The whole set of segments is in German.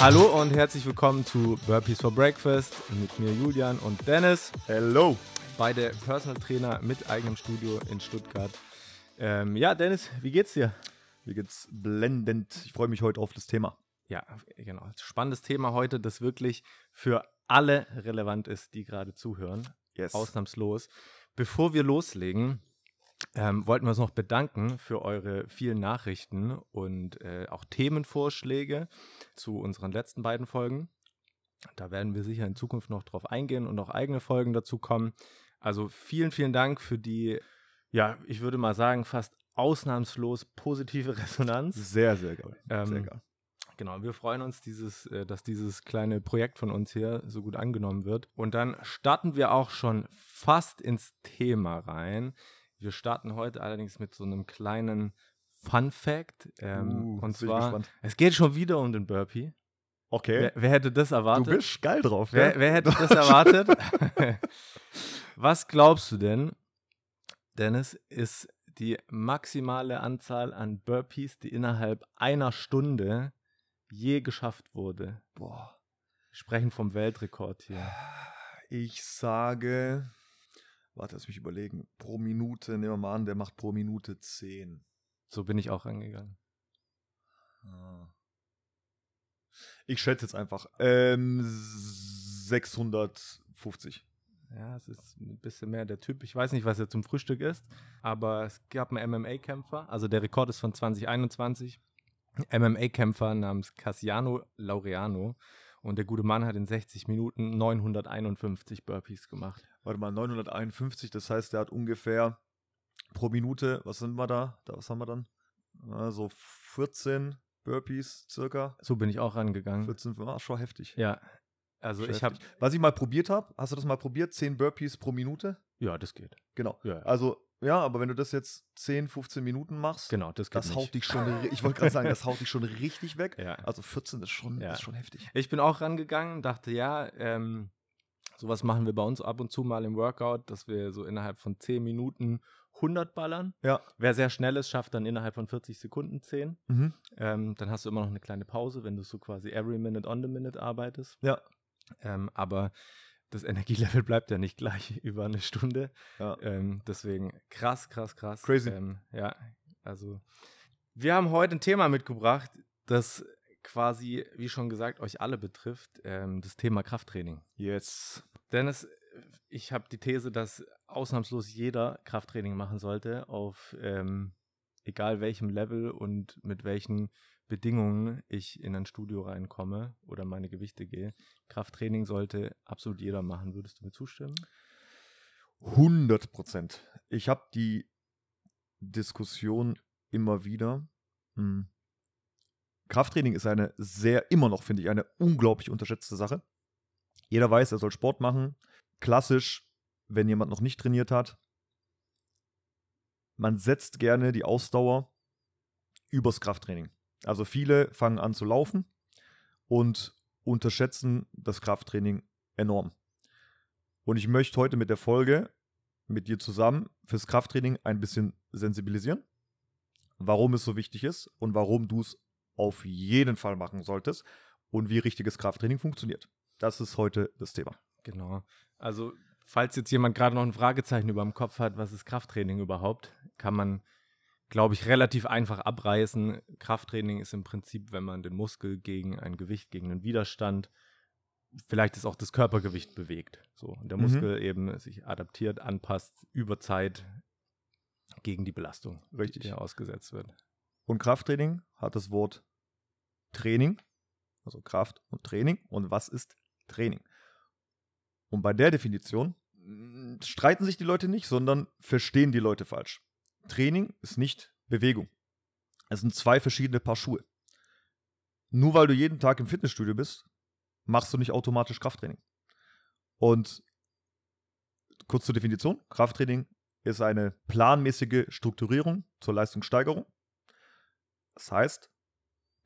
Hallo und herzlich willkommen zu Burpees for Breakfast mit mir Julian und Dennis. Hello. Beide Personal Trainer mit eigenem Studio in Stuttgart. Ähm, ja, Dennis, wie geht's dir? Mir geht's blendend. Ich freue mich heute auf das Thema. Ja, genau. Spannendes Thema heute, das wirklich für alle relevant ist, die gerade zuhören. Yes. Ausnahmslos. Bevor wir loslegen, ähm, wollten wir uns noch bedanken für eure vielen Nachrichten und äh, auch Themenvorschläge zu unseren letzten beiden Folgen. Da werden wir sicher in Zukunft noch drauf eingehen und auch eigene Folgen dazu kommen. Also vielen, vielen Dank für die, ja, ich würde mal sagen, fast ausnahmslos positive Resonanz. Sehr, sehr geil. Ähm, sehr geil. Genau, wir freuen uns, dieses, äh, dass dieses kleine Projekt von uns hier so gut angenommen wird. Und dann starten wir auch schon fast ins Thema rein. Wir starten heute allerdings mit so einem kleinen Fun Fact. Ähm, Uh, und zwar, es geht schon wieder um den Burpee. Okay. Wer, wer hätte das erwartet? du bist geil drauf, Wer, gell? wer hätte das erwartet? Was glaubst du denn, Dennis, ist die maximale Anzahl an Burpees, die innerhalb einer Stunde je geschafft wurde? Boah. Wir sprechen vom Weltrekord hier. Ich sage, warte, lass mich überlegen. Pro Minute, nehmen wir mal an, der macht pro Minute 10. So bin ich auch angegangen. Ah. Ich schätze jetzt einfach. Ähm, 650. Ja, es ist ein bisschen mehr der Typ. Ich weiß nicht, was er zum Frühstück ist, aber es gab einen MMA-Kämpfer. Also der Rekord ist von 2021. MMA-Kämpfer namens Cassiano Laureano. Und der gute Mann hat in 60 Minuten 951 Burpees gemacht. Warte mal, 951, das heißt, der hat ungefähr pro Minute, was sind wir da? da was haben wir dann? Also 14 Burpees circa. So bin ich auch rangegangen. 14, ah, schon heftig. Ja, also Schon ich habe. Was ich mal probiert habe, hast du das mal probiert? 10 Burpees pro Minute? ja, das geht. Genau. Ja, Also, ja, aber wenn du das jetzt 10, 15 Minuten machst, genau, das das haut dich schon, ich wollte gerade sagen, das haut dich schon richtig weg. Ja. Also 14 ist schon, Ja. ist schon heftig. Ich bin auch rangegangen, dachte, ja, ähm, sowas machen wir bei uns ab und zu mal im Workout, dass wir so innerhalb von 10 Minuten 100 ballern. Ja. Wer sehr schnell ist, schafft dann innerhalb von 40 Sekunden 10. Mhm. Ähm, dann hast du immer noch eine kleine Pause, wenn du so quasi every minute on the minute arbeitest. Ja. Ähm, aber das Energielevel bleibt ja nicht gleich über eine Stunde. Ja. Ähm, deswegen krass, krass, krass. Crazy. Ähm, ja, also wir haben heute ein Thema mitgebracht, das quasi, wie schon gesagt, euch alle betrifft, ähm, das Thema Krafttraining. Yes. Dennis, ich habe die These, dass ausnahmslos jeder Krafttraining machen sollte, auf ähm, egal welchem Level und mit welchen Bedingungen ich in ein Studio reinkomme oder meine Gewichte gehe. Krafttraining sollte absolut jeder machen. Würdest du mir zustimmen? 100 Prozent. Ich habe die Diskussion immer wieder. Hm. Krafttraining ist eine sehr, immer noch, finde ich, eine unglaublich unterschätzte Sache. Jeder weiß, er soll Sport machen. Klassisch, wenn jemand noch nicht trainiert hat. Man setzt gerne die Ausdauer übers Krafttraining. Also viele fangen an zu laufen und unterschätzen das Krafttraining enorm. Und ich möchte heute mit der Folge mit dir zusammen fürs Krafttraining ein bisschen sensibilisieren, warum es so wichtig ist und warum du es auf jeden Fall machen solltest und wie richtiges Krafttraining funktioniert. Das ist heute das Thema. Genau. Also, falls jetzt jemand gerade noch ein Fragezeichen über dem Kopf hat, was ist Krafttraining überhaupt, kann man, glaube ich, relativ einfach abreißen. Krafttraining ist im Prinzip, wenn man den Muskel gegen ein Gewicht, gegen einen Widerstand, vielleicht ist auch das Körpergewicht bewegt. So, und der Mhm. Muskel eben sich adaptiert, anpasst über Zeit gegen die Belastung, Richtig. die er ausgesetzt wird. Und Krafttraining hat das Wort Training, also Kraft und Training. Und was ist Training? Und bei der Definition mh, streiten sich die Leute nicht, sondern verstehen die Leute falsch. Training ist nicht Bewegung. Es sind zwei verschiedene Paar Schuhe. Nur weil du jeden Tag im Fitnessstudio bist, machst du nicht automatisch Krafttraining. Und kurz zur Definition: Krafttraining ist eine planmäßige Strukturierung zur Leistungssteigerung. Das heißt,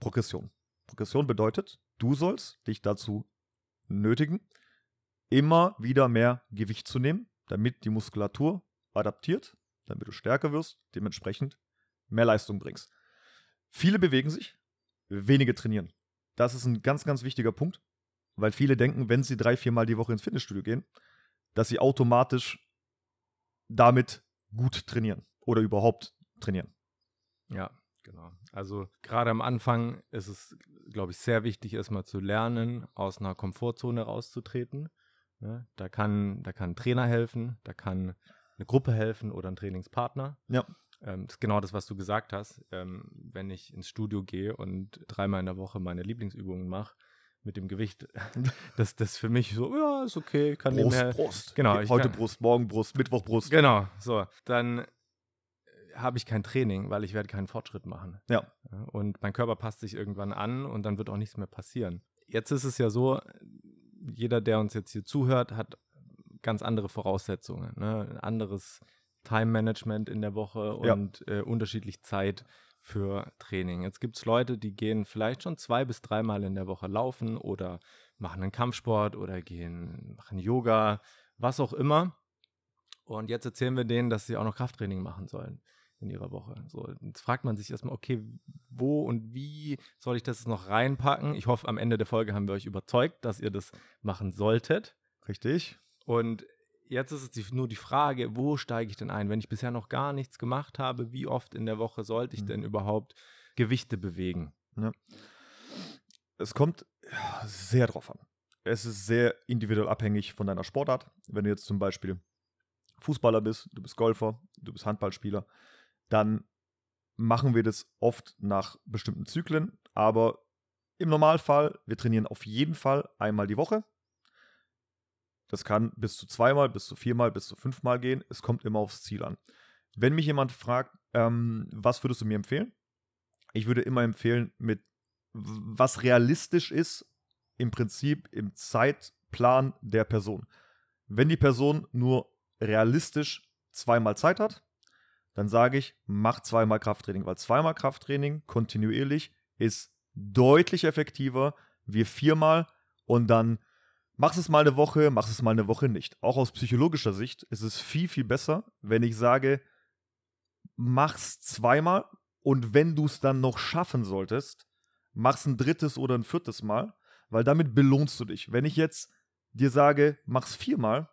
Progression. Progression bedeutet, du sollst dich dazu nötigen, immer wieder mehr Gewicht zu nehmen, damit die Muskulatur adaptiert, damit du stärker wirst, dementsprechend mehr Leistung bringst. Viele bewegen sich, wenige trainieren. das ist ein ganz, ganz wichtiger Punkt, weil viele denken, wenn sie drei, viermal die Woche ins Fitnessstudio gehen, dass sie automatisch damit gut trainieren oder überhaupt trainieren. Ja, genau. Also gerade am Anfang ist es, glaube ich, sehr wichtig, erstmal zu lernen, aus einer Komfortzone rauszutreten. Ja, da, kann, da kann ein Trainer helfen, da kann eine Gruppe helfen oder ein Trainingspartner. Ja. Ähm, das ist genau das, was du gesagt hast. Ähm, wenn ich ins Studio gehe und dreimal in der Woche meine Lieblingsübungen mache, mit dem Gewicht, das das für mich so, ja, ist okay, kann Brust, nebenher- Brust. Genau, Heute kann- Brust, morgen Brust, Mittwoch Brust. Genau, so. Dann äh, habe ich kein Training, weil ich werde keinen Fortschritt machen. Ja, Und mein Körper passt sich irgendwann an und dann wird auch nichts mehr passieren. Jetzt ist es ja so, jeder, der uns jetzt hier zuhört, hat ganz andere Voraussetzungen. Ne? Ein anderes Time-Management in der Woche Ja. und äh, unterschiedlich Zeit für Training. Jetzt gibt es Leute, die gehen vielleicht schon zwei bis dreimal in der Woche laufen oder machen einen Kampfsport oder gehen, machen Yoga, was auch immer. Und jetzt erzählen wir denen, dass sie auch noch Krafttraining machen sollen in ihrer Woche. So, jetzt fragt man sich erstmal, okay, wo und wie soll ich das noch reinpacken? Ich hoffe, am Ende der Folge haben wir euch überzeugt, dass ihr das machen solltet. Richtig. Und jetzt ist es die, nur die Frage, wo steige ich denn ein? Wenn ich bisher noch gar nichts gemacht habe, wie oft in der Woche sollte ich Mhm. denn überhaupt Gewichte bewegen? Es kommt ja, sehr drauf an. Es ist sehr individuell abhängig von deiner Sportart. Wenn du jetzt zum Beispiel Fußballer bist, du bist Golfer, du bist Handballspieler, dann machen wir das oft nach bestimmten Zyklen. Aber im Normalfall, wir trainieren auf jeden Fall einmal die Woche. Das kann bis zu zweimal, bis zu viermal, bis zu fünfmal gehen. Es kommt immer aufs Ziel an. Wenn mich jemand fragt, ähm, was würdest du mir empfehlen? Ich würde immer empfehlen, mit was realistisch ist, im Prinzip im Zeitplan der Person. Wenn die Person nur realistisch zweimal Zeit hat, dann sage ich, mach zweimal Krafttraining, weil zweimal Krafttraining kontinuierlich ist deutlich effektiver wie viermal und dann machst es mal eine Woche, machst es mal eine Woche nicht. Auch aus psychologischer Sicht ist es viel, viel besser, wenn ich sage, mach's zweimal und wenn du es dann noch schaffen solltest, mach's ein drittes oder ein viertes Mal, weil damit belohnst du dich. Wenn ich jetzt dir sage, mach's viermal,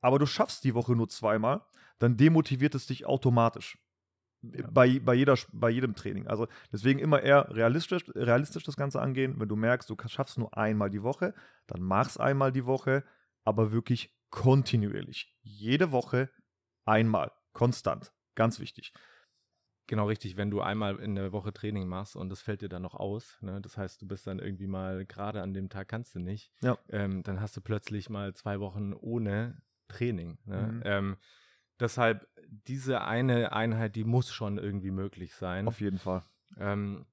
aber du schaffst die Woche nur zweimal, dann demotiviert es dich automatisch. Ja. Bei, bei, jeder, bei jedem Training. Also deswegen immer eher realistisch, realistisch das Ganze angehen. Wenn du merkst, du schaffst nur einmal die Woche, dann mach's einmal die Woche, aber wirklich kontinuierlich. Jede Woche einmal. Konstant. Ganz wichtig. Genau richtig, wenn du einmal in der Woche Training machst und das fällt dir dann noch aus, ne? das heißt, du bist dann irgendwie mal gerade an dem Tag kannst du nicht, Ja. ähm, dann hast du plötzlich mal zwei Wochen ohne Training. Ne? Mhm. Ähm, deshalb, diese eine Einheit, die muss schon irgendwie möglich sein. Auf jeden Fall. Ähm,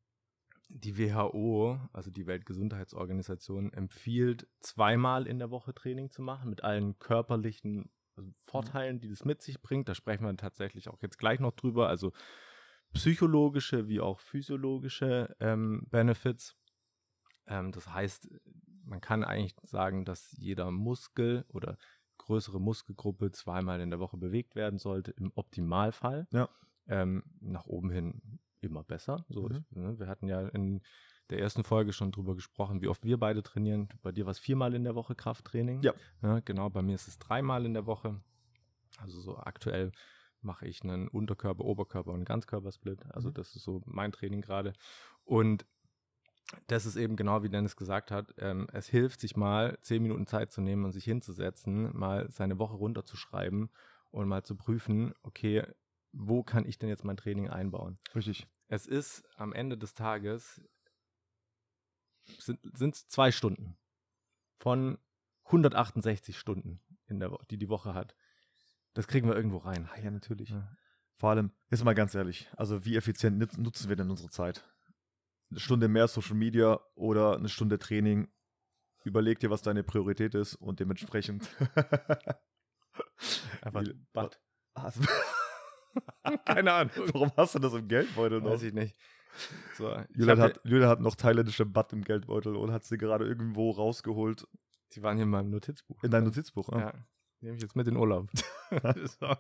die WHO, also die Weltgesundheitsorganisation, empfiehlt zweimal in der Woche Training zu machen mit allen körperlichen also Vorteilen, die das mit sich bringt. Da sprechen wir tatsächlich auch jetzt gleich noch drüber. Also psychologische wie auch physiologische ähm, Benefits. Ähm, das heißt, man kann eigentlich sagen, dass jeder Muskel oder größere Muskelgruppe zweimal in der Woche bewegt werden sollte, im Optimalfall. Ja. Ähm, nach oben hin immer besser. So, Mhm. ich, ne, wir hatten ja in der ersten Folge schon drüber gesprochen, wie oft wir beide trainieren. Bei dir war es viermal in der Woche Krafttraining. Ja. Ja, genau, bei mir ist es dreimal in der Woche. Also so aktuell mache ich einen Unterkörper, Oberkörper und Ganzkörpersplit. Also Mhm. das ist so mein Training gerade. Und das ist eben genau wie Dennis gesagt hat, ähm, es hilft sich mal zehn Minuten Zeit zu nehmen und sich hinzusetzen, mal seine Woche runterzuschreiben und mal zu prüfen, okay, wo kann ich denn jetzt mein Training einbauen? Richtig. Es ist am Ende des Tages sind es zwei Stunden von 168 Stunden, in der Wo die die Woche hat. Das kriegen wir irgendwo rein. Ah, ja, natürlich. Ja. Vor allem, jetzt mal ganz ehrlich, also wie effizient nut- nutzen wir denn unsere Zeit? Eine Stunde mehr Social Media oder eine Stunde Training? Überleg dir, was deine Priorität ist und dementsprechend. Einfach Bad. Keine Ahnung. Warum hast du das im Geldbeutel noch? Weiß ich nicht. So, Julian hat, Julian hat noch thailändische Batt im Geldbeutel und hat sie gerade irgendwo rausgeholt Die waren hier in meinem Notizbuch. in dein Notizbuch. ah. Ja, nehme ich jetzt mit in Urlaub. so.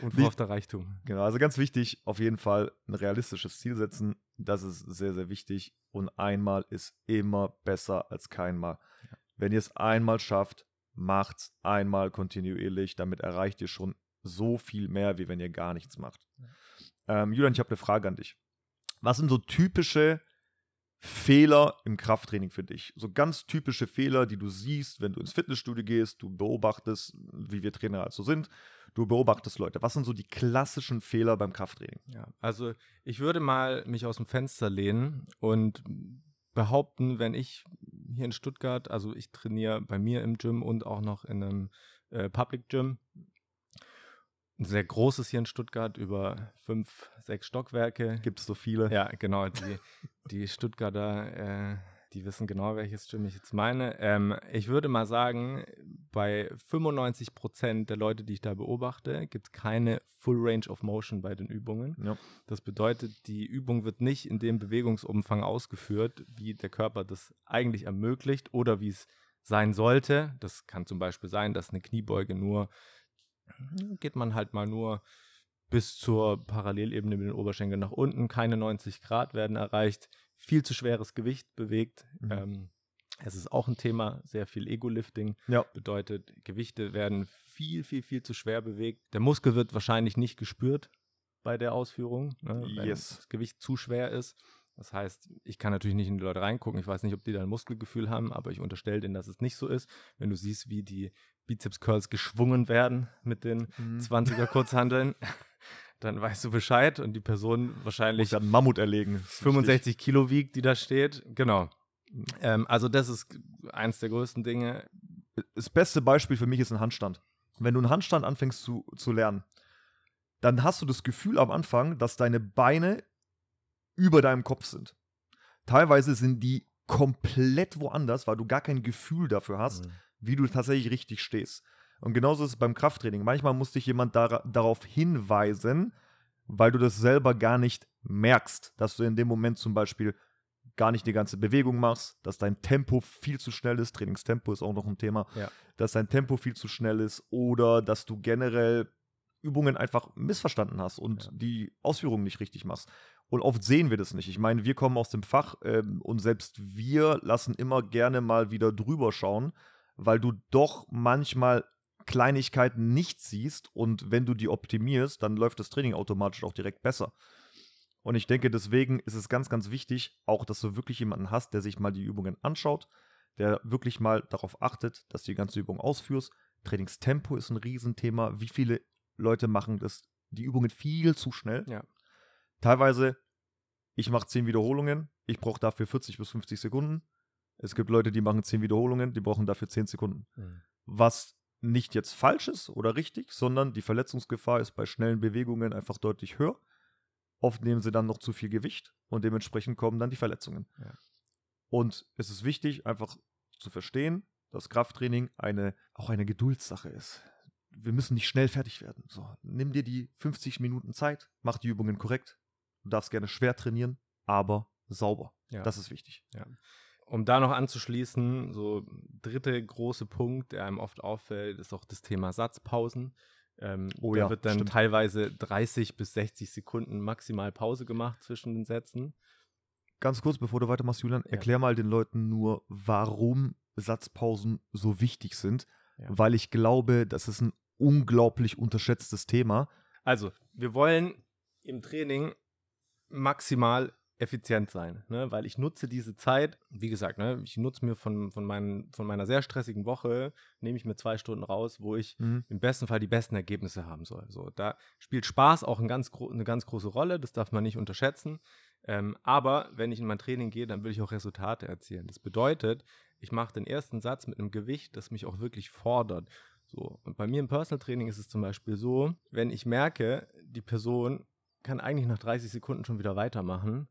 Unverhoffter Reichtum. Genau, also ganz wichtig, auf jeden Fall ein realistisches Ziel setzen. Das ist sehr, sehr wichtig. Und einmal ist immer besser als keinmal. Ja. Wenn ihr es einmal schafft, macht's einmal kontinuierlich. Damit erreicht ihr schon so viel mehr, wie wenn ihr gar nichts macht. Ähm, Julian, ich habe eine Frage an dich. Was sind so typische Fehler im Krafttraining für dich? So ganz typische Fehler, die du siehst, wenn du ins Fitnessstudio gehst, du beobachtest, wie wir Trainer also sind, du beobachtest Leute. Was sind so die klassischen Fehler beim Krafttraining? Ja, also ich würde mal mich aus dem Fenster lehnen und behaupten, wenn ich hier in Stuttgart, also ich trainiere bei mir im Gym und auch noch in einem äh, Public Gym, ein sehr großes hier in Stuttgart, über fünf, sechs Stockwerke. Gibt es so viele? Ja, genau. Die, die Stuttgarter, äh, die wissen genau, welches Gym ich jetzt meine. Ähm, ich würde mal sagen, bei 95 Prozent der Leute, die ich da beobachte, gibt es keine Full Range of Motion bei den Übungen. Ja. Das bedeutet, die Übung wird nicht in dem Bewegungsumfang ausgeführt, wie der Körper das eigentlich ermöglicht oder wie es sein sollte. Das kann zum Beispiel sein, dass eine Kniebeuge nur geht man halt mal nur bis zur Parallelebene mit den Oberschenkeln nach unten. Keine 90 Grad werden erreicht. Viel zu schweres Gewicht bewegt. Mhm. Ähm, es ist auch ein Thema, sehr viel Ego-Lifting. Ja. Bedeutet, Gewichte werden viel, viel, viel zu schwer bewegt. Der Muskel wird wahrscheinlich nicht gespürt bei der Ausführung, ne, wenn Yes. das Gewicht zu schwer ist. Das heißt, ich kann natürlich nicht in die Leute reingucken. Ich weiß nicht, ob die da ein Muskelgefühl haben, aber ich unterstelle denen, dass es nicht so ist. Wenn du siehst, wie die Bizeps-Curls geschwungen werden mit den Mhm. 20er Kurzhandeln, dann weißt du Bescheid und die Person wahrscheinlich Muss ja einen Mammut erlegen. Das ist 65 Kilo wiegt, die da steht. Genau. Ähm, also das ist eins der größten Dinge. Das beste Beispiel für mich ist ein Handstand. Wenn du einen Handstand anfängst zu, zu lernen, dann hast du das Gefühl am Anfang, dass deine Beine über deinem Kopf sind. Teilweise sind die komplett woanders, weil du gar kein Gefühl dafür hast, wie du tatsächlich richtig stehst. Und genauso ist es beim Krafttraining. Manchmal muss dich jemand dara darauf hinweisen, weil du das selber gar nicht merkst, dass du in dem Moment zum Beispiel gar nicht die ganze Bewegung machst, dass dein Tempo viel zu schnell ist. Trainingstempo ist auch noch ein Thema. Ja. Dass dein Tempo viel zu schnell ist oder dass du generell Übungen einfach missverstanden hast und Ja. die Ausführungen nicht richtig machst. Und oft sehen wir das nicht. Ich meine, wir kommen aus dem Fach ähm, und selbst wir lassen immer gerne mal wieder drüber schauen, weil du doch manchmal Kleinigkeiten nicht siehst und wenn du die optimierst, dann läuft das Training automatisch auch direkt besser. Und ich denke, deswegen ist es ganz, ganz wichtig, auch, dass du wirklich jemanden hast, der sich mal die Übungen anschaut, der wirklich mal darauf achtet, dass du die ganze Übung ausführst. Trainingstempo ist ein Riesenthema. Wie viele Leute machen das, die Übungen viel zu schnell? Ja. Teilweise, ich mache 10 Wiederholungen, ich brauche dafür 40 bis 50 Sekunden. Es gibt Leute, die machen 10 Wiederholungen, die brauchen dafür 10 Sekunden. Was nicht jetzt falsch ist oder richtig, sondern die Verletzungsgefahr ist bei schnellen Bewegungen einfach deutlich höher. Oft nehmen sie dann noch zu viel Gewicht und dementsprechend kommen dann die Verletzungen. Ja. Und es ist wichtig, einfach zu verstehen, dass Krafttraining eine, auch eine Geduldssache ist. Wir müssen nicht schnell fertig werden. So, nimm dir die 50 Minuten Zeit, mach die Übungen korrekt. Du darfst gerne schwer trainieren, aber sauber. Ja. Das ist wichtig. Um da noch anzuschließen, so dritte große Punkt, der einem oft auffällt, ist auch das Thema Satzpausen. Ähm, Oh da ja, wird dann stimmt. teilweise 30 bis 60 Sekunden maximal Pause gemacht zwischen den Sätzen. Ganz kurz, bevor du weitermachst, Julian, Ja. erklär mal den Leuten nur, warum Satzpausen so wichtig sind. Ja. Weil ich glaube, das ist ein unglaublich unterschätztes Thema. Also, wir wollen im Training maximal effizient sein, ne? weil ich nutze diese Zeit, wie gesagt, ne? ich nutze mir von, von, meinen, von meiner sehr stressigen Woche, nehme ich mir zwei Stunden raus, wo ich im besten Fall die besten Ergebnisse haben soll. So, da spielt Spaß auch ein ganz eine ganz große Rolle, das darf man nicht unterschätzen. Ähm, aber wenn ich in mein Training gehe, dann will ich auch Resultate erzielen. Das bedeutet, ich mache den ersten Satz mit einem Gewicht, das mich auch wirklich fordert. So, und bei mir im Personal Training ist es zum Beispiel so, wenn ich merke, die Person kann eigentlich nach 30 Sekunden schon wieder weitermachen,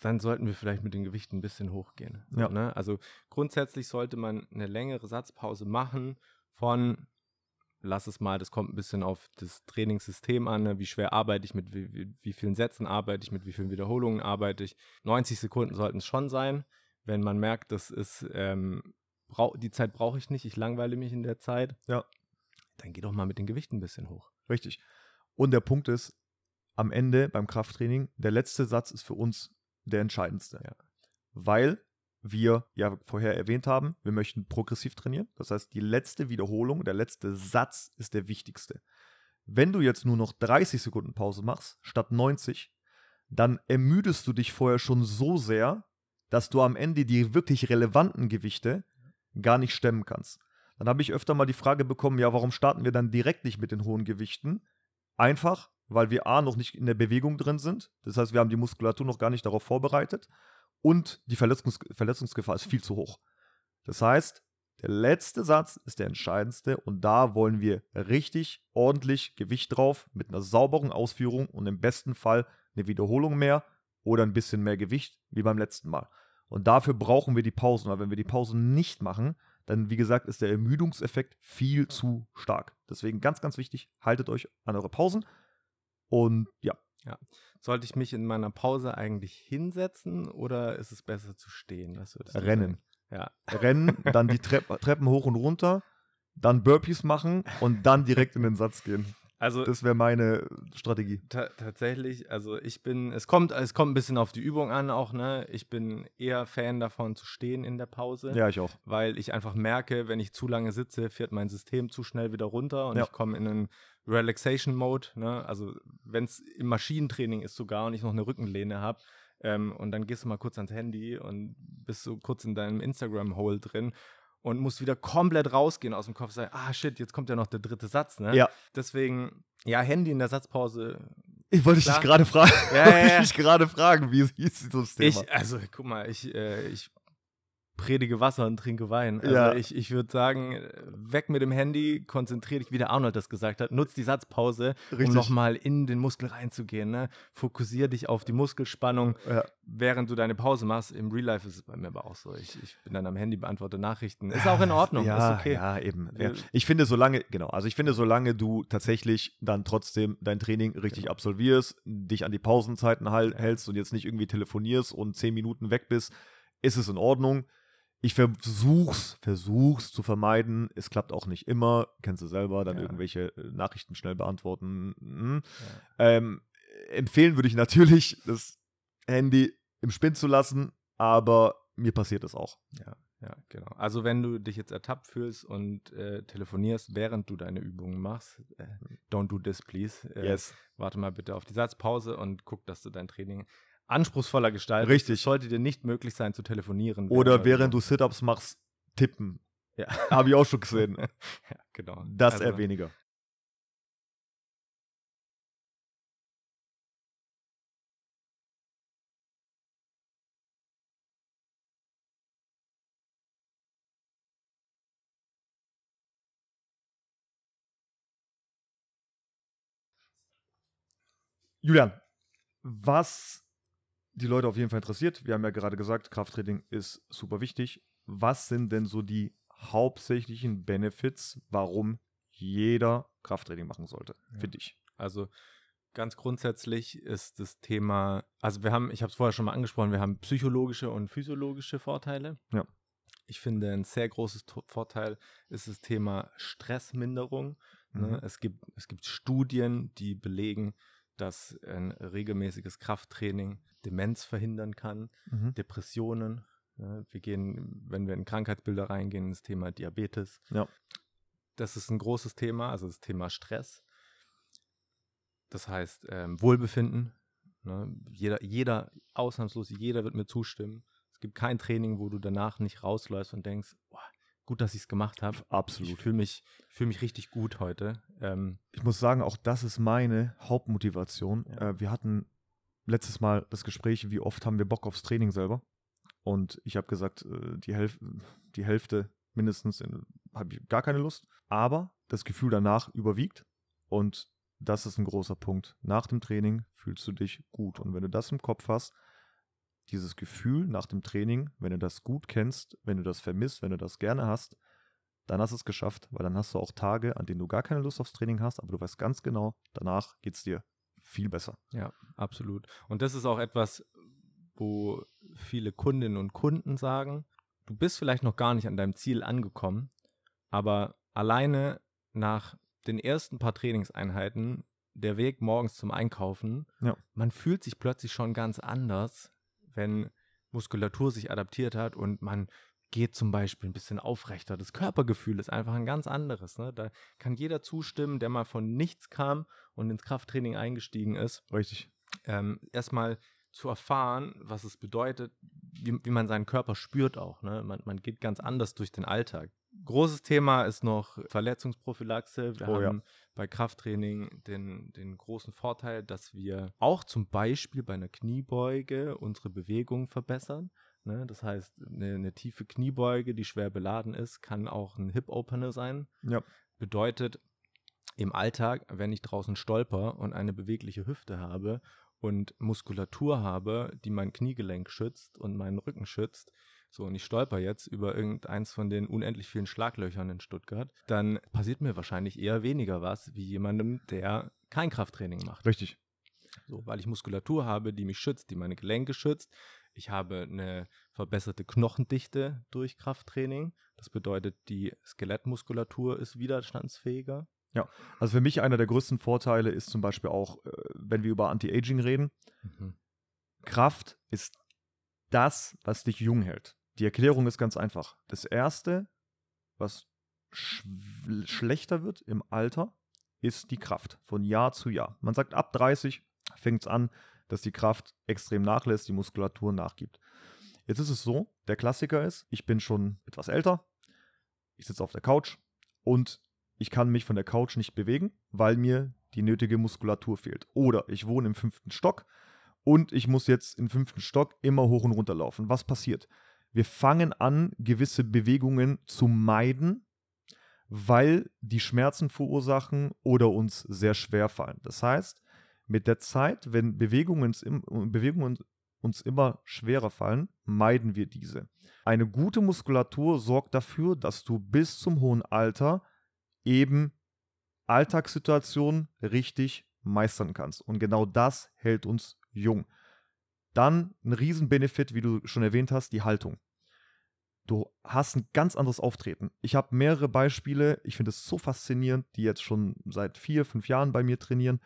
dann sollten wir vielleicht mit den Gewichten ein bisschen hochgehen. Ja. ne? Also grundsätzlich sollte man eine längere Satzpause machen von, lass es mal, das kommt ein bisschen auf das Trainingssystem an, ne? wie schwer arbeite ich mit, wie, wie, wie vielen Sätzen arbeite ich, mit wie vielen Wiederholungen arbeite ich. 90 Sekunden sollten es schon sein. Wenn man merkt, das ist, ähm, die Zeit brauche ich nicht, ich langweile mich in der Zeit, Ja. dann geh doch mal mit den Gewichten ein bisschen hoch. Richtig. Und der Punkt ist, am Ende beim Krafttraining, der letzte Satz ist für uns der entscheidendste. Ja. Weil wir ja vorher erwähnt haben, wir möchten progressiv trainieren. Das heißt, die letzte Wiederholung, der letzte Satz ist der wichtigste. Wenn du jetzt nur noch 30 Sekunden Pause machst, statt 90, dann ermüdest du dich vorher schon so sehr, dass du am Ende die wirklich relevanten Gewichte gar nicht stemmen kannst. Dann habe ich öfter mal die Frage bekommen, ja, warum starten wir dann direkt nicht mit den hohen Gewichten? Einfach, weil wir A noch nicht in der Bewegung drin sind. Das heißt, wir haben die Muskulatur noch gar nicht darauf vorbereitet und die Verletzungs Verletzungsgefahr ist viel zu hoch. Das heißt, der letzte Satz ist der entscheidendste und da wollen wir richtig ordentlich Gewicht drauf mit einer sauberen Ausführung und im besten Fall eine Wiederholung mehr oder ein bisschen mehr Gewicht wie beim letzten Mal. Und dafür brauchen wir die Pausen, weil wenn wir die Pausen nicht machen, dann wie gesagt ist der Ermüdungseffekt viel zu stark. Deswegen ganz, ganz wichtig, haltet euch an eure Pausen und ja. Ja. Sollte ich mich in meiner Pause eigentlich hinsetzen oder ist es besser zu stehen? Rennen. Ja. Rennen, dann die Trepp, Treppen hoch und runter, dann Burpees machen und dann direkt in den Satz gehen. Also Das wäre meine Strategie. ta tatsächlich, also ich bin, es kommt, es kommt ein bisschen auf die Übung an auch, ne? Ich bin eher Fan davon zu stehen in der Pause. Ja, ich auch. weil ich einfach merke, wenn ich zu lange sitze, fährt mein System zu schnell wieder runter und Ja. ich komme in einen Relaxation-Mode. Ne? Also wenn es im Maschinentraining ist sogar und ich noch eine Rückenlehne habe ähm, und dann gehst du mal kurz ans Handy und bist so kurz in deinem Instagram-Hole drin und musst wieder komplett rausgehen aus dem Kopf, sagen, ah shit, jetzt kommt ja noch der dritte Satz. Ne? Ja. Deswegen, ja, Handy in der Satzpause. Ich wollte dich gerade fragen. Ja, wollte ja, ich ja. dich gerade fragen, wie hieß das Thema? Ich, also guck mal, ich, äh, ich predige Wasser und trinke Wein. Also Ja. ich, ich würde sagen, weg mit dem Handy, konzentriere dich, wie der Arnold das gesagt hat, nutz die Satzpause, Richtig. um nochmal in den Muskel reinzugehen. Ne? Fokussiere dich auf die Muskelspannung, ja. während du deine Pause machst. Im Real Life ist es bei mir aber auch so. Ich, ich bin dann am Handy, beantworte Nachrichten. Ist auch in Ordnung, ja, ist okay. Ja, eben. Ja. Äh, Ich finde, solange, genau, also ich finde, solange du tatsächlich dann trotzdem dein Training richtig Genau. absolvierst, dich an die Pausenzeiten hältst und jetzt nicht irgendwie telefonierst und zehn Minuten weg bist, ist es in Ordnung. Ich versuch's, versuch's zu vermeiden. Es klappt auch nicht immer. Kennst du selber, dann Ja. irgendwelche äh, Nachrichten schnell beantworten. Mhm. Ja. Ähm, empfehlen würde ich natürlich, das Handy im Spinn zu lassen, aber mir passiert es auch. Ja, ja, genau. Also wenn du dich jetzt ertappt fühlst und äh, telefonierst, während du deine Übungen machst, äh, don't do this, please. Äh, Yes. Warte mal bitte auf die Satzpause und guck, dass du dein Training anspruchsvoller gestaltest. Richtig. Es sollte dir nicht möglich sein zu telefonieren. Oder während du Sit-Ups machst, tippen. Ja, Habe ich auch schon gesehen. ja genau. Das Also, eher weniger. Julian, was die Leute auf jeden Fall interessiert, wir haben ja gerade gesagt, Krafttraining ist super wichtig. Was sind denn so die hauptsächlichen Benefits, warum jeder Krafttraining machen sollte, Ja. für dich? Also ganz grundsätzlich ist das Thema, also wir haben, ich habe es vorher schon mal angesprochen, wir haben psychologische und physiologische Vorteile. Ja. Ich finde, ein sehr großes Vorteil ist das Thema Stressminderung. Mhm. Ne? Es, gibt, es gibt Studien, die belegen, dass ein regelmäßiges Krafttraining Demenz verhindern kann, Mhm. Depressionen. Ne? Wir gehen, wenn wir in Krankheitsbilder reingehen, ins Thema Diabetes. Ja. Das ist ein großes Thema, also das Thema Stress. Das heißt, ähm, Wohlbefinden. Ne? Jeder, jeder, ausnahmslos jeder wird mir zustimmen. Es gibt kein Training, wo du danach nicht rausläufst und denkst, gut, dass ich es gemacht habe. Ich Absolut. fühle mich, ich fühl mich richtig gut heute. Ähm, Ich muss sagen, auch das ist meine Hauptmotivation. Ja. Äh, wir hatten letztes Mal das Gespräch, wie oft haben wir Bock aufs Training selber? Und ich habe gesagt, äh, die, Hälf die Hälfte mindestens habe ich gar keine Lust. Aber das Gefühl danach überwiegt. Und das ist ein großer Punkt. Nach dem Training fühlst du dich gut. Und wenn du das im Kopf hast, dieses Gefühl nach dem Training, wenn du das gut kennst, wenn du das vermisst, wenn du das gerne hast, dann hast du es geschafft, weil dann hast du auch Tage, an denen du gar keine Lust aufs Training hast, aber du weißt ganz genau, danach geht es dir viel besser. Ja, absolut. Und das ist auch etwas, wo viele Kundinnen und Kunden sagen, du bist vielleicht noch gar nicht an deinem Ziel angekommen, aber alleine nach den ersten paar Trainingseinheiten der Weg morgens zum Einkaufen, Ja. man fühlt sich plötzlich schon ganz anders, wenn Muskulatur sich adaptiert hat und man geht zum Beispiel ein bisschen aufrechter. Das Körpergefühl ist einfach ein ganz anderes. Ne? Da kann jeder zustimmen, der mal von nichts kam und ins Krafttraining eingestiegen ist, Richtig. ähm, erstmal zu erfahren, was es bedeutet, wie, wie man seinen Körper spürt auch. Ne? Man, man geht ganz anders durch den Alltag. Großes Thema ist noch Verletzungsprophylaxe. Wir Oh ja. Bei Krafttraining den, den großen Vorteil, dass wir auch zum Beispiel bei einer Kniebeuge unsere Bewegung verbessern. Ne? Das heißt, eine, eine tiefe Kniebeuge, die schwer beladen ist, kann auch ein Hip-Opener sein. Ja. Bedeutet, im Alltag, wenn ich draußen stolper und eine bewegliche Hüfte habe und Muskulatur habe, die mein Kniegelenk schützt und meinen Rücken schützt, so und ich stolper jetzt über irgendeins von den unendlich vielen Schlaglöchern in Stuttgart, dann passiert mir wahrscheinlich eher weniger was wie jemandem, der kein Krafttraining macht. Richtig. So, weil ich Muskulatur habe, die mich schützt, die meine Gelenke schützt. Ich habe eine verbesserte Knochendichte durch Krafttraining. Das bedeutet, die Skelettmuskulatur ist widerstandsfähiger. Also für mich einer der größten Vorteile ist zum Beispiel auch, äh, wenn wir über Anti-Aging reden, Mhm. Kraft ist das, was dich jung hält. Die Erklärung ist ganz einfach. Das Erste, was sch schlechter wird im Alter, ist die Kraft von Jahr zu Jahr. Man sagt, ab 30 fängt es an, dass die Kraft extrem nachlässt, die Muskulatur nachgibt. Jetzt ist es so, der Klassiker ist, ich bin schon etwas älter, ich sitze auf der Couch und ich kann mich von der Couch nicht bewegen, weil mir die nötige Muskulatur fehlt. Oder ich wohne im fünften Stock und ich muss jetzt im fünften Stock immer hoch und runter laufen. Was passiert? Wir fangen an, gewisse Bewegungen zu meiden, weil die Schmerzen verursachen oder uns sehr schwer fallen. Das heißt, mit der Zeit, wenn Bewegungen, Bewegungen uns immer schwerer fallen, meiden wir diese. Eine gute Muskulatur sorgt dafür, dass du bis zum hohen Alter eben Alltagssituationen richtig meistern kannst. Und genau das hält uns jung. Dann ein Riesenbenefit, wie du schon erwähnt hast, die Haltung. Du hast ein ganz anderes Auftreten. Ich habe mehrere Beispiele, ich finde es so faszinierend, die jetzt schon seit vier, fünf Jahren bei mir trainieren.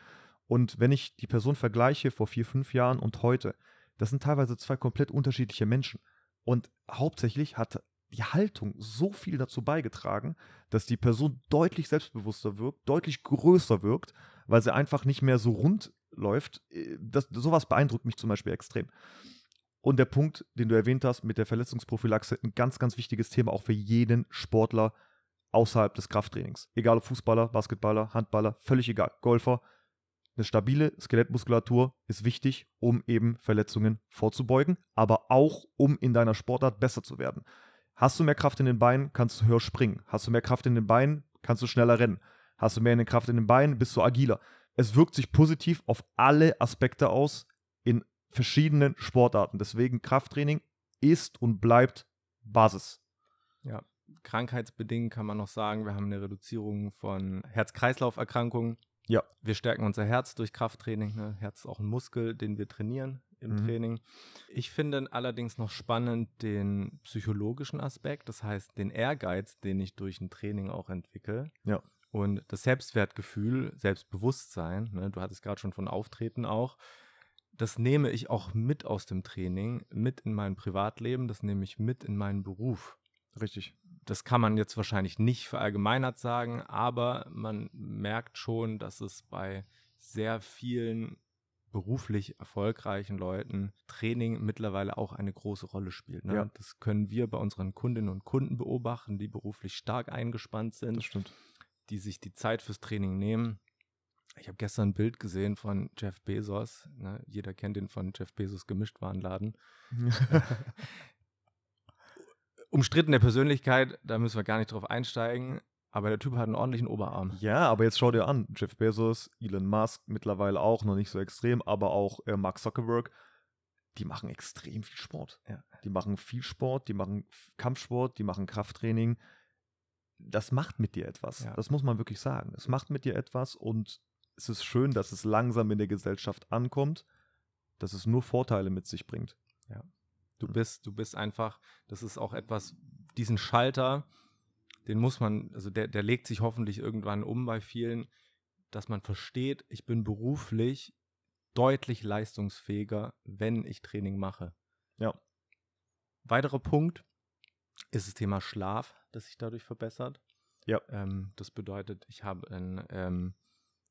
Und wenn ich die Person vergleiche vor vier, fünf Jahren und heute, das sind teilweise zwei komplett unterschiedliche Menschen. Und hauptsächlich hat die Haltung so viel dazu beigetragen, dass die Person deutlich selbstbewusster wirkt, deutlich größer wirkt, weil sie einfach nicht mehr so rund läuft. Äh, Das, sowas beeindruckt mich zum Beispiel extrem. Und der Punkt, den du erwähnt hast mit der Verletzungsprophylaxe, ein ganz, ganz wichtiges Thema auch für jeden Sportler außerhalb des Krafttrainings. Egal ob Fußballer, Basketballer, Handballer, völlig egal. Golfer. Eine stabile Skelettmuskulatur ist wichtig, um eben Verletzungen vorzubeugen, aber auch um in deiner Sportart besser zu werden. Hast du mehr Kraft in den Beinen, kannst du höher springen. Hast du mehr Kraft in den Beinen, kannst du schneller rennen. Hast du mehr Kraft in den Beinen, bist du agiler. Es wirkt sich positiv auf alle Aspekte aus in verschiedenen Sportarten. Deswegen Krafttraining ist und bleibt Basis. Ja, krankheitsbedingt kann man noch sagen, wir haben eine Reduzierung von Herz-Kreislauf-Erkrankungen. Ja. Wir stärken unser Herz durch Krafttraining. Ne? Herz ist auch ein Muskel, den wir trainieren im Mhm. Training. Ich finde allerdings noch spannend den psychologischen Aspekt, das heißt den Ehrgeiz, den ich durch ein Training auch entwickle. Ja. Und das Selbstwertgefühl, Selbstbewusstsein, ne? du hattest gerade schon von Auftreten auch, das nehme ich auch mit aus dem Training, mit in mein Privatleben, das nehme ich mit in meinen Beruf Richtig. das kann man jetzt wahrscheinlich nicht verallgemeinert sagen, aber man merkt schon, dass es bei sehr vielen beruflich erfolgreichen Leuten Training mittlerweile auch eine große Rolle spielt. Ne? Ja. Das können wir bei unseren Kundinnen und Kunden beobachten, die beruflich stark eingespannt sind, Das stimmt. Die sich die Zeit fürs Training nehmen. Ich habe gestern ein Bild gesehen von Jeff Bezos. Ne? Jeder kennt den von Jeff Bezos Gemischtwarenladen. Umstrittene Persönlichkeit, da müssen wir gar nicht drauf einsteigen. Aber der Typ hat einen ordentlichen Oberarm. ja, aber jetzt schau dir an. Jeff Bezos, Elon Musk mittlerweile auch, noch nicht so extrem, aber auch äh, Mark Zuckerberg, die machen extrem viel Sport. Ja. Die machen viel Sport, die machen Kampfsport, die machen Krafttraining. Das macht mit dir etwas. Ja. Das muss man wirklich sagen. Es macht mit dir etwas und es ist schön, dass es langsam in der Gesellschaft ankommt, dass es nur Vorteile mit sich bringt. Du bist, du bist einfach, das ist auch etwas, diesen Schalter, den muss man, also der, der legt sich hoffentlich irgendwann um bei vielen. dass man versteht, ich bin beruflich deutlich leistungsfähiger, wenn ich Training mache. Ja. Weiterer Punkt ist das Thema Schlaf, das sich dadurch verbessert. Ja. Ähm, das bedeutet, ich habe einen ähm,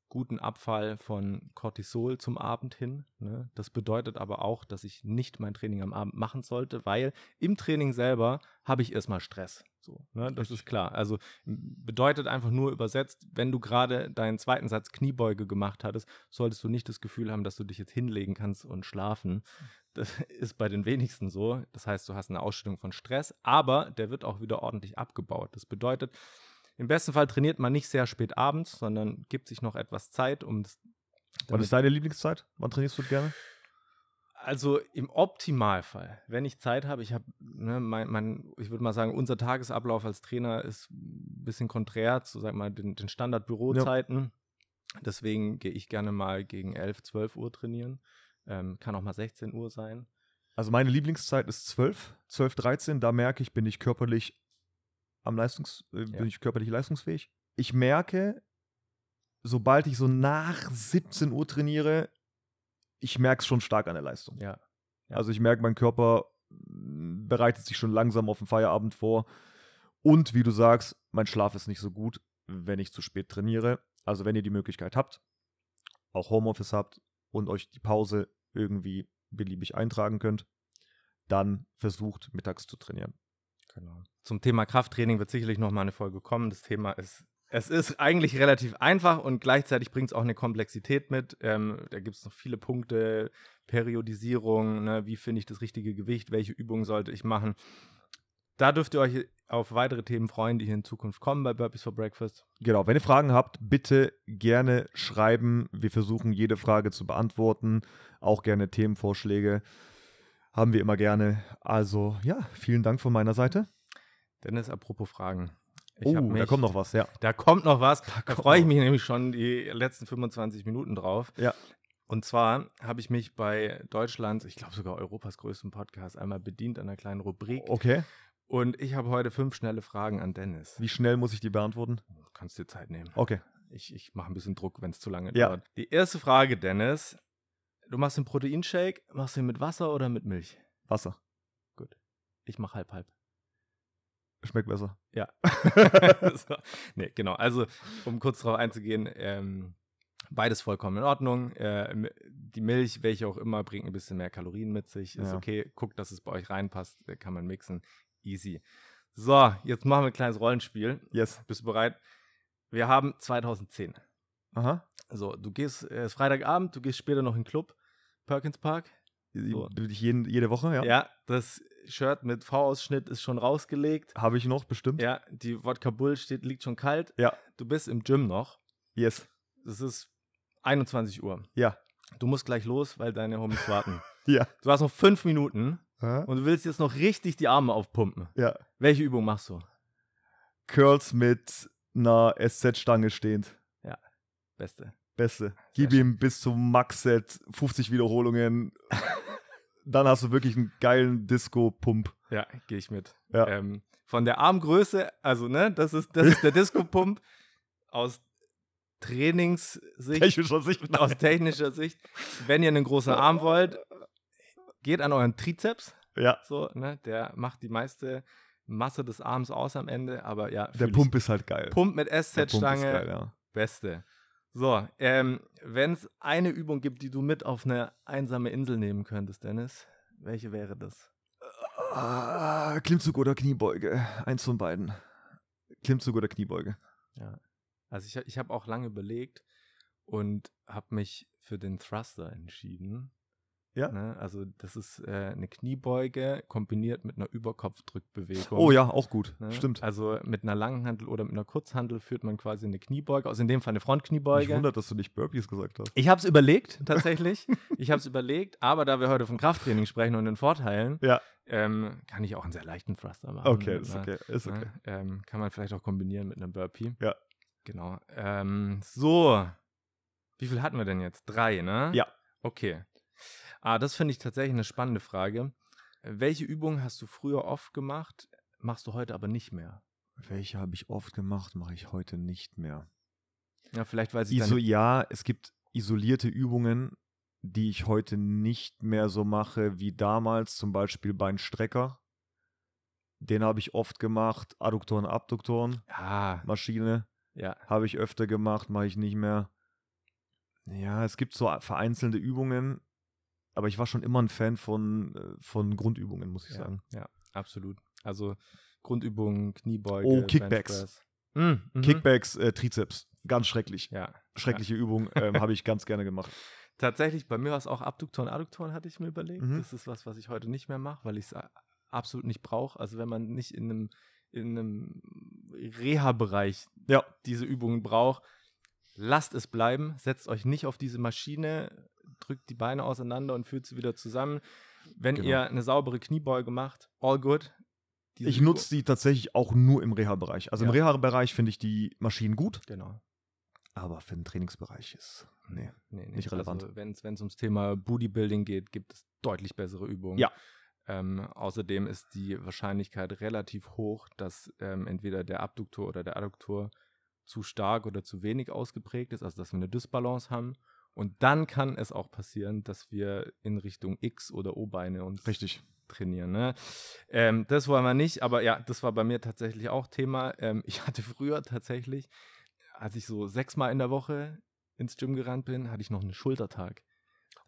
guten Abfall von Cortisol zum Abend hin. Ne? Das bedeutet aber auch, dass ich nicht mein Training am Abend machen sollte, weil im Training selber habe ich erstmal Stress. So, ne? Das ist klar. Also bedeutet einfach nur übersetzt, wenn du gerade deinen zweiten Satz Kniebeuge gemacht hattest, solltest du nicht das Gefühl haben, dass du dich jetzt hinlegen kannst und schlafen. Das ist bei den wenigsten so. Das heißt, du hast eine Ausstellung von Stress, aber der wird auch wieder ordentlich abgebaut. Das bedeutet, im besten Fall trainiert man nicht sehr spät abends, sondern gibt sich noch etwas Zeit, um das. Was ist deine Lieblingszeit? Wann trainierst du gerne? Also im Optimalfall, wenn ich Zeit habe, ich habe, ne, mein, mein, ich würde mal sagen, unser Tagesablauf als Trainer ist ein bisschen konträr zu, sag mal, den, den Standardbürozeiten. Ja. Deswegen gehe ich gerne mal gegen 11, 12 Uhr trainieren. Ähm, kann auch mal 16 Uhr sein. Also meine Lieblingszeit ist 12, 12, 13. Da merke ich, bin ich körperlich am Leistungs, äh, bin ich körperlich leistungsfähig. Ich merke, sobald ich so nach 17 Uhr trainiere, ich merke es schon stark an der Leistung. Ja. ja. Also ich merke, mein Körper mm, bereitet sich schon langsam auf den Feierabend vor. Und wie du sagst, mein Schlaf ist nicht so gut, wenn ich zu spät trainiere. Also wenn ihr die Möglichkeit habt, auch Homeoffice habt und euch die Pause irgendwie beliebig eintragen könnt, dann versucht mittags zu trainieren. Genau. Zum Thema Krafttraining wird sicherlich noch mal eine Folge kommen. Das Thema ist es ist eigentlich relativ einfach und gleichzeitig bringt es auch eine Komplexität mit. Ähm, da gibt es noch viele Punkte, Periodisierung, ne? wie finde ich das richtige Gewicht, welche Übungen sollte ich machen. Da dürft ihr euch auf weitere Themen freuen, die hier in Zukunft kommen bei Burpees for Breakfast. Genau, wenn ihr Fragen habt, bitte gerne schreiben. Wir versuchen jede Frage zu beantworten, auch gerne Themenvorschläge. Haben wir immer gerne. Also ja, vielen Dank von meiner Seite. Dennis, apropos Fragen. Ich oh, mich, da kommt noch was, ja. Da kommt noch was. Da, da freue ich mich nämlich schon die letzten 25 Minuten drauf. Ja. Und zwar habe ich mich bei Deutschlands, ich glaube sogar Europas größten Podcast, einmal bedient an einer kleinen Rubrik. Okay. Und ich habe heute fünf schnelle Fragen an Dennis. Wie schnell muss ich die beantworten? Du kannst dir Zeit nehmen. Okay. Ich, ich mache ein bisschen Druck, wenn es zu lange ja. dauert. Die erste Frage, Dennis. Du machst den Proteinshake, machst du ihn mit Wasser oder mit Milch? Wasser. Gut. Ich mache halb halb. Schmeckt besser. Ja. so. Nee, genau. Also, um kurz darauf einzugehen, ähm, beides vollkommen in Ordnung. Äh, die Milch, welche auch immer, bringt ein bisschen mehr Kalorien mit sich. Ist ja. okay. Guckt, dass es bei euch reinpasst. Kann man mixen. Easy. So, jetzt machen wir ein kleines Rollenspiel. Yes. Bist du bereit? Wir haben 2010. Aha. So, du gehst, es äh, ist Freitagabend, du gehst später noch in den Club, Perkins Park. So. Jeden, jede Woche, ja. Ja, das Shirt mit V-Ausschnitt ist schon rausgelegt. Habe ich noch, bestimmt. Ja, die Wodka Bull steht, liegt schon kalt. Ja. Du bist im Gym noch. Yes. Es ist 21 Uhr. Ja. Du musst gleich los, weil deine Homies warten. ja. Du hast noch fünf Minuten Aha. und du willst jetzt noch richtig die Arme aufpumpen. Ja. Welche Übung machst du? Curls mit einer SZ-Stange stehend. Ja, beste. Beste. Gib ihm bis zum Max-Set 50 Wiederholungen. Dann hast du wirklich einen geilen Disco-Pump. Ja, gehe ich mit. Ja. Ähm, von der Armgröße, also ne, das ist, das ist der Disco-Pump aus Trainingssicht, technischer Sicht, aus technischer Sicht. Wenn ihr einen großen Arm wollt, geht an euren Trizeps. Ja. So, ne, der macht die meiste Masse des Arms aus am Ende, aber ja. Der Pump ist halt geil. Pump mit SZ-Stange, ja. beste. So, ähm, wenn es eine Übung gibt, die du mit auf eine einsame Insel nehmen könntest, Dennis, welche wäre das? Ah, Klimmzug oder Kniebeuge. Eins von beiden. Klimmzug oder Kniebeuge. Ja. Also ich, ich habe auch lange überlegt und habe mich für den Thruster entschieden. Ja. Ne? Also das ist äh, eine Kniebeuge kombiniert mit einer Überkopfdrückbewegung. Oh ja, auch gut. Ne? Stimmt. Also mit einer langen Handel oder mit einer Kurzhandel führt man quasi eine Kniebeuge, also in dem Fall eine Frontkniebeuge. Ich wundert, dass du nicht Burpees gesagt hast. Ich habe es überlegt, tatsächlich. ich habe es überlegt, aber da wir heute vom Krafttraining sprechen und den Vorteilen, ja. ähm, kann ich auch einen sehr leichten Thruster machen. Okay, ist ne? okay. Ist okay. Ne? Ähm, kann man vielleicht auch kombinieren mit einem Burpee. Ja. Genau. Ähm, so. Wie viel hatten wir denn jetzt? Drei, ne? Ja. Okay. Ah, das finde ich tatsächlich eine spannende Frage. Welche Übung hast du früher oft gemacht, machst du heute aber nicht mehr? Welche habe ich oft gemacht, mache ich heute nicht mehr. Ja, vielleicht weil sie Iso, ja, es gibt isolierte Übungen, die ich heute nicht mehr so mache wie damals, zum Beispiel Beinstrecker. Den habe ich oft gemacht. Adduktoren, Abduktoren, Ja, Maschine ja. habe ich öfter gemacht, mache ich nicht mehr. Ja, es gibt so vereinzelte Übungen, aber ich war schon immer ein Fan von, äh, von Grundübungen, muss ich ja, sagen. Ja, absolut. Also Grundübungen, Kniebeuge, Oh, Kickbacks. Mm, mhm. Kickbacks, äh, Trizeps, ganz schrecklich. Ja. Schreckliche Übung, ähm, habe ich ganz gerne gemacht. Tatsächlich, bei mir war es auch Abduktoren, Adduktoren hatte ich mir überlegt. Mhm. Das ist was, was ich heute nicht mehr mache, weil ich es absolut nicht brauche. Also wenn man nicht in einem, in einem Reha-Bereich Ja, diese Übungen braucht, lasst es bleiben. Setzt euch nicht auf diese Maschine, drückt die Beine auseinander und führt sie wieder zusammen. Wenn Genau. ihr eine saubere Kniebeuge macht, all good. Diese ich nutze die tatsächlich auch nur im Reha-Bereich. Also im Ja. Reha-Bereich finde ich die Maschinen gut, Genau. aber für den Trainingsbereich ist, nee. Nee, nee. Nicht relevant. Also, wenn es ums Thema Bodybuilding geht, gibt es deutlich bessere Übungen. Ja. Ähm, außerdem ist die Wahrscheinlichkeit relativ hoch, dass ähm, entweder der Abduktor oder der Adduktor zu stark oder zu wenig ausgeprägt ist, also dass wir eine Dysbalance haben. Und dann kann es auch passieren, dass wir in Richtung X- oder O-Beine uns Richtig. trainieren. Ne? Ähm, das wollen wir nicht, aber ja, das war bei mir tatsächlich auch Thema. Ähm, ich hatte früher tatsächlich, als ich so sechsmal in der Woche ins Gym gerannt bin, hatte ich noch einen Schultertag.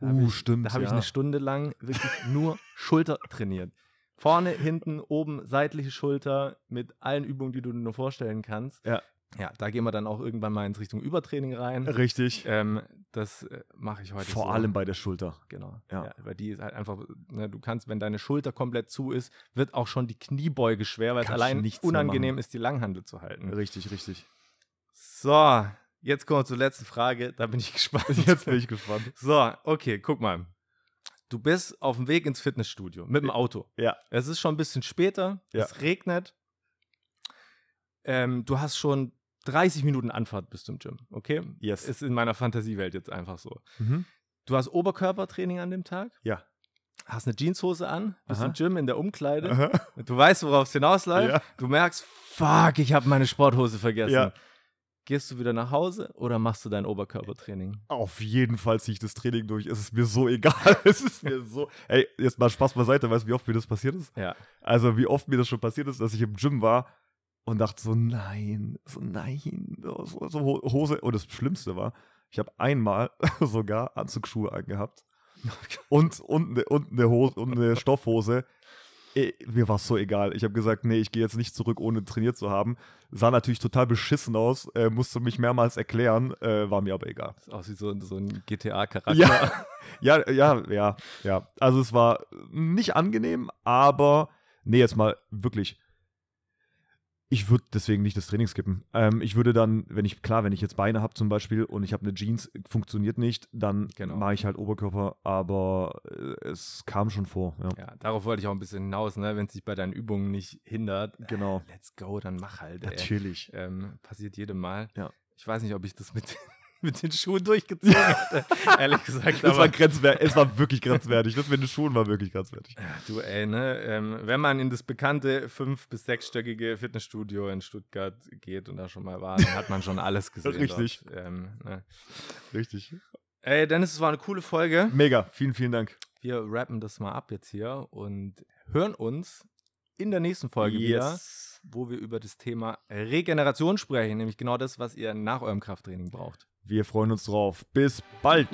Da Uh, ich, stimmt, Da habe ich ja. eine Stunde lang wirklich nur Schulter trainiert. Vorne, hinten, oben, seitliche Schulter mit allen Übungen, die du dir nur vorstellen kannst. Ja. Ja, da gehen wir dann auch irgendwann mal in Richtung Übertraining rein. Richtig. Ähm, das äh, mache ich heute Vor so. allem bei der Schulter. Genau. Ja. Ja. weil die ist halt einfach, ne, du kannst, wenn deine Schulter komplett zu ist, wird auch schon die Kniebeuge schwer, weil es Kannst du allein unangenehm ist, die Langhandel zu halten. Richtig, richtig. So, jetzt kommen wir zur letzten Frage. Da bin ich gespannt. Jetzt bin ich gespannt. So, okay, guck mal. Du bist auf dem Weg ins Fitnessstudio mit dem Auto. Ja. Es ist schon ein bisschen später. Ja. Es regnet. Ähm, du hast schon 30 Minuten Anfahrt bis zum Gym, okay? Yes. Ist in meiner Fantasiewelt jetzt einfach so. Mhm. Du hast Oberkörpertraining an dem Tag. Ja. Hast eine Jeanshose an, bist Aha. im Gym in der Umkleide. Aha. Du weißt, worauf es hinausläuft. Ja. Du merkst, fuck, ich habe meine Sporthose vergessen. Ja. Gehst du wieder nach Hause oder machst du dein Oberkörpertraining? Auf jeden Fall ziehe ich das Training durch. Es ist mir so egal. Es ist mir so. Ey, jetzt mal Spaß beiseite. Weißt du, wie oft mir das passiert ist? Ja. Also, wie oft mir das schon passiert ist, dass ich im Gym war und dachte so, nein, so nein, so, so, so Ho- Hose. Und das Schlimmste war, ich habe einmal sogar Anzugsschuhe angehabt und, und, eine, und, eine Hose, und eine Stoffhose. Ey, Mir war es so egal. Ich habe gesagt, nee, ich gehe jetzt nicht zurück, ohne trainiert zu haben. Sah natürlich total beschissen aus, äh, musste mich mehrmals erklären, äh, war mir aber egal. Sieht aus wie so, so ein GTA-Charakter. Ja. Ja, ja, ja, ja. Also es war nicht angenehm, aber nee, jetzt mal wirklich. Ich würde deswegen nicht das Training skippen. Ähm, ich würde dann, wenn ich, klar, wenn ich jetzt Beine habe zum Beispiel und ich habe eine Jeans, funktioniert nicht, dann Genau. mache ich halt Oberkörper, aber äh, es kam schon vor. Ja. Ja, darauf wollte ich auch ein bisschen hinaus, ne? Wenn es dich bei deinen Übungen nicht hindert, Genau. äh, let's go, dann mach halt. Natürlich. Ähm, passiert jedem Mal. Ja. Ich weiß nicht, ob ich das mit, mit den Schuhen durchgezogen hätte. Ehrlich gesagt. Es war, grenzwertig, es war wirklich grenzwertig. Das mit den Schuhen war wirklich grenzwertig. Du, ey, ne? Ähm, wenn man in das bekannte fünf- bis sechsstöckige Fitnessstudio in Stuttgart geht und da schon mal war, dann hat man schon alles gesehen. Richtig. Ähm, ne? Richtig. Ey, Dennis, es war eine coole Folge. Mega. Vielen, vielen Dank. Wir rappen das mal ab jetzt hier und hören uns in der nächsten Folge wieder, wo wir über das Thema Regeneration sprechen, nämlich genau das, was ihr nach eurem Krafttraining braucht. Wir freuen uns drauf. Bis bald!